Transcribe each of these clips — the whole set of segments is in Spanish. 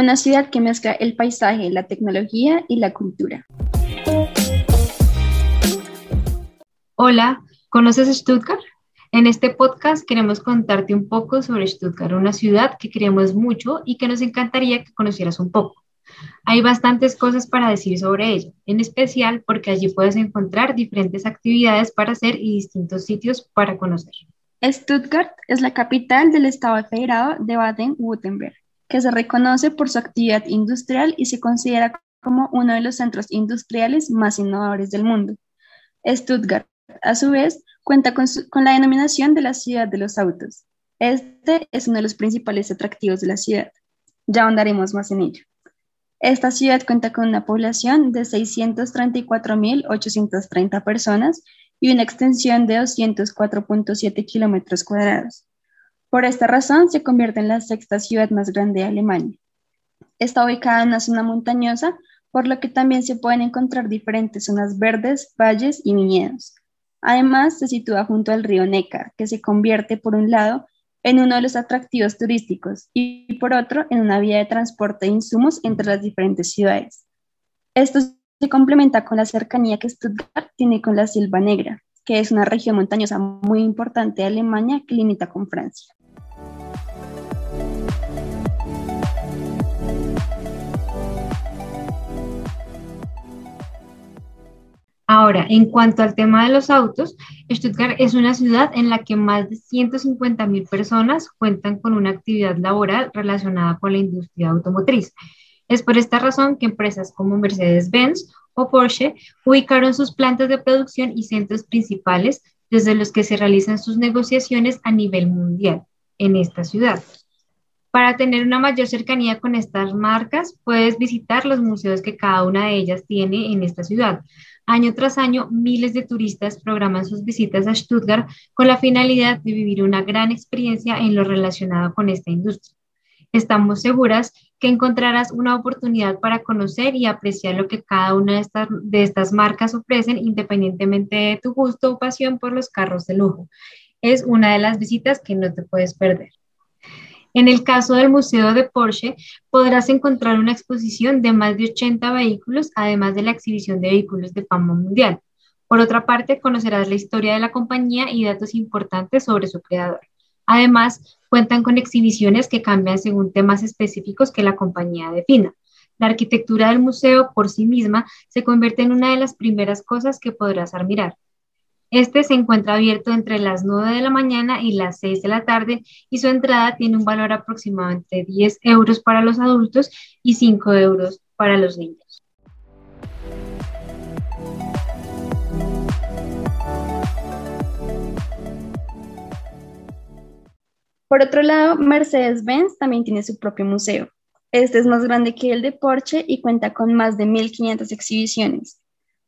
una ciudad que mezcla el paisaje, la tecnología y la cultura. Hola, ¿conoces Stuttgart? En este podcast queremos contarte un poco sobre Stuttgart, una ciudad que queremos mucho y que nos encantaría que conocieras un poco. Hay bastantes cosas para decir sobre ella, en especial porque allí puedes encontrar diferentes actividades para hacer y distintos sitios para conocer. Stuttgart es la capital del estado federado de Baden-Württemberg que se reconoce por su actividad industrial y se considera como uno de los centros industriales más innovadores del mundo. Stuttgart, a su vez, cuenta con, la denominación de la ciudad de los autos. Este es uno de los principales atractivos de la ciudad. Ya ahondaremos más en ello. Esta ciudad cuenta con una población de 634.830 personas y una extensión de 204.7 kilómetros cuadrados. Por esta razón, se convierte en la sexta ciudad más grande de Alemania. Está ubicada en una zona montañosa, por lo que también se pueden encontrar diferentes zonas verdes, valles y viñedos. Además, se sitúa junto al río Neckar, que se convierte, por un lado, en uno de los atractivos turísticos y, por otro, en una vía de transporte de insumos entre las diferentes ciudades. Esto se complementa con la cercanía que Stuttgart tiene con la Silva Negra, que es una región montañosa muy importante de Alemania que limita con Francia. Ahora, en cuanto al tema de los autos, Stuttgart es una ciudad en la que más de 150 mil personas cuentan con una actividad laboral relacionada con la industria automotriz. Es por esta razón que empresas como Mercedes-Benz o Porsche ubicaron sus plantas de producción y centros principales desde los que se realizan sus negociaciones a nivel mundial en esta ciudad. Para tener una mayor cercanía con estas marcas, puedes visitar los museos que cada una de ellas tiene en esta ciudad. Año tras año, miles de turistas programan sus visitas a Stuttgart con la finalidad de vivir una gran experiencia en lo relacionado con esta industria. Estamos seguras que encontrarás una oportunidad para conocer y apreciar lo que cada una de estas, marcas ofrecen independientemente de tu gusto o pasión por los carros de lujo. Es una de las visitas que no te puedes perder. En el caso del Museo de Porsche, podrás encontrar una exposición de más de 80 vehículos, además de la exhibición de vehículos de fama mundial. Por otra parte, conocerás la historia de la compañía y datos importantes sobre su creador. Además, cuentan con exhibiciones que cambian según temas específicos que la compañía defina. La arquitectura del museo por sí misma se convierte en una de las primeras cosas que podrás admirar. Este se encuentra abierto entre las 9 de la mañana y las 6 de la tarde y su entrada tiene un valor aproximadamente de 10 euros para los adultos y 5 euros para los niños. Por otro lado, Mercedes-Benz también tiene su propio museo. Este es más grande que el de Porsche y cuenta con más de 1.500 exhibiciones.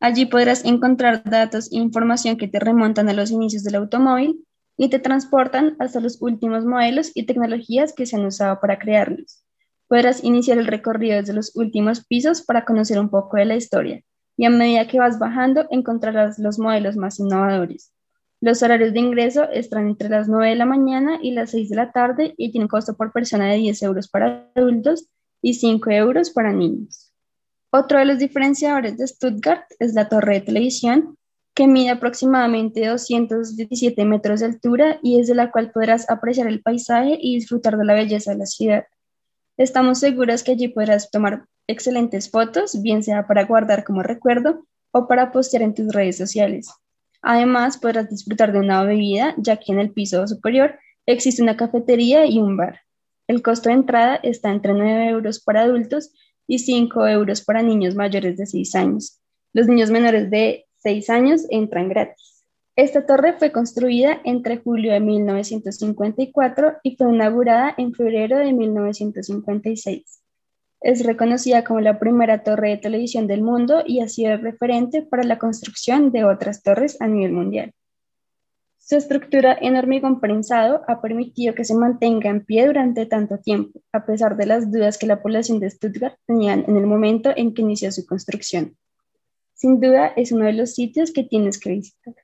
Allí podrás encontrar datos e información que te remontan a los inicios del automóvil y te transportan hasta los últimos modelos y tecnologías que se han usado para crearlos. Podrás iniciar el recorrido desde los últimos pisos para conocer un poco de la historia y a medida que vas bajando encontrarás los modelos más innovadores. Los horarios de ingreso están entre las 9 de la mañana y las 6 de la tarde y tienen costo por persona de 10 euros para adultos y 5 euros para niños. Otro de los diferenciadores de Stuttgart es la torre de televisión, que mide aproximadamente 217 metros de altura y es de la cual podrás apreciar el paisaje y disfrutar de la belleza de la ciudad. Estamos seguros que allí podrás tomar excelentes fotos, bien sea para guardar como recuerdo o para postear en tus redes sociales. Además, podrás disfrutar de una bebida, ya que en el piso superior existe una cafetería y un bar. El costo de entrada está entre 9 euros para adultos y 5 euros para niños mayores de 6 años. Los niños menores de 6 años entran gratis. Esta torre fue construida entre julio de 1954 y fue inaugurada en febrero de 1956. Es reconocida como la primera torre de televisión del mundo y ha sido referente para la construcción de otras torres a nivel mundial. Su estructura en hormigón prensado ha permitido que se mantenga en pie durante tanto tiempo, a pesar de las dudas que la población de Stuttgart tenían en el momento en que inició su construcción. Sin duda es uno de los sitios que tienes que visitar.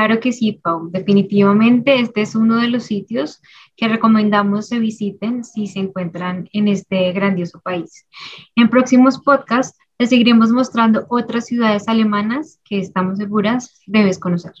Claro que sí, Pau. Definitivamente este es uno de los sitios que recomendamos se visiten si se encuentran en este grandioso país. En próximos podcasts les seguiremos mostrando otras ciudades alemanas que estamos seguras debes conocer.